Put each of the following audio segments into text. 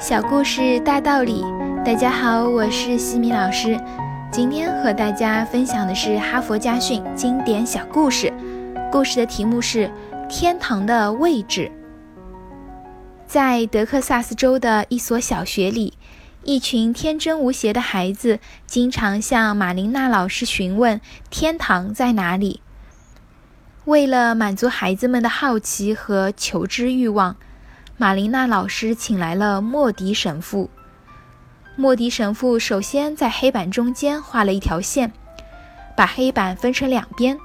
小故事大道理，大家好，我是西米老师。今天和大家分享的是哈佛家训经典小故事，故事的题目是《天堂的位置》。在德克萨斯州的一所小学里，一群天真无邪的孩子经常向玛琳娜老师询问天堂在哪里。为了满足孩子们的好奇和求知欲望。玛琳娜老师请来了莫迪神父。莫迪神父首先在黑板中间画了一条线，把黑板分成两边，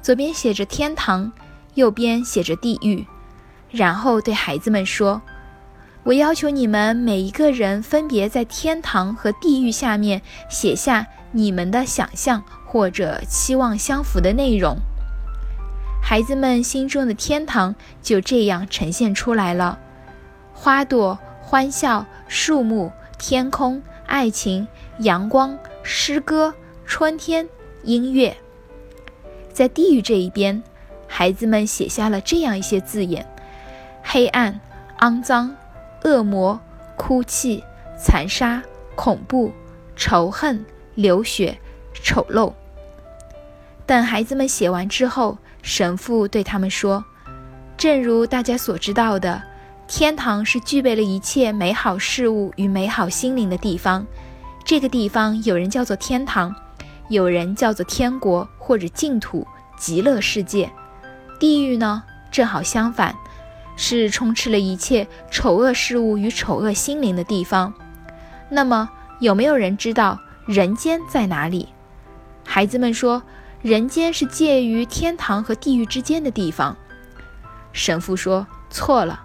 左边写着天堂，右边写着地狱。然后对孩子们说：“我要求你们每一个人分别在天堂和地狱下面写下你们的想象或者期望相符的内容。”孩子们心中的天堂就这样呈现出来了。花朵、欢笑、树木、天空、爱情、阳光、诗歌、春天、音乐。在地狱这一边，孩子们写下了这样一些字眼：黑暗、肮脏、恶魔、哭泣、残杀、恐怖、仇恨、流血、丑陋。等孩子们写完之后，神父对他们说：“正如大家所知道的。”天堂是具备了一切美好事物与美好心灵的地方。这个地方有人叫做天堂，有人叫做天国或者净土、极乐世界。地狱呢，正好相反，是充斥了一切丑恶事物与丑恶心灵的地方。那么，有没有人知道人间在哪里？孩子们说，人间是介于天堂和地狱之间的地方。神父说，错了。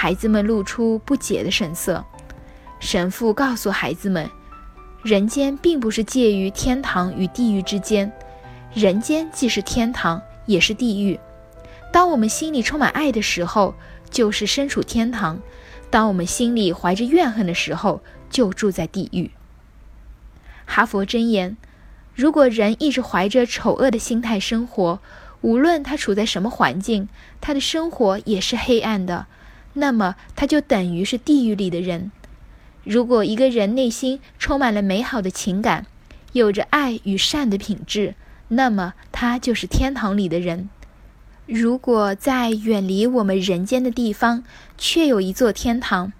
孩子们露出不解的神色。神父告诉孩子们：“人间并不是介于天堂与地狱之间，人间既是天堂，也是地狱。当我们心里充满爱的时候，就是身处天堂；当我们心里怀着怨恨的时候，就住在地狱。”哈佛箴言：如果人一直怀着丑恶的心态生活，无论他处在什么环境，他的生活也是黑暗的。那么他就等于是地狱里的人。如果一个人内心充满了美好的情感，有着爱与善的品质，那么他就是天堂里的人。如果在远离我们人间的地方，却有一座天堂，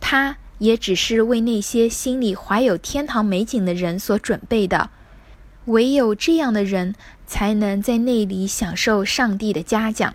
它也只是为那些心里怀有天堂美景的人所准备的。唯有这样的人，才能在那里享受上帝的嘉奖。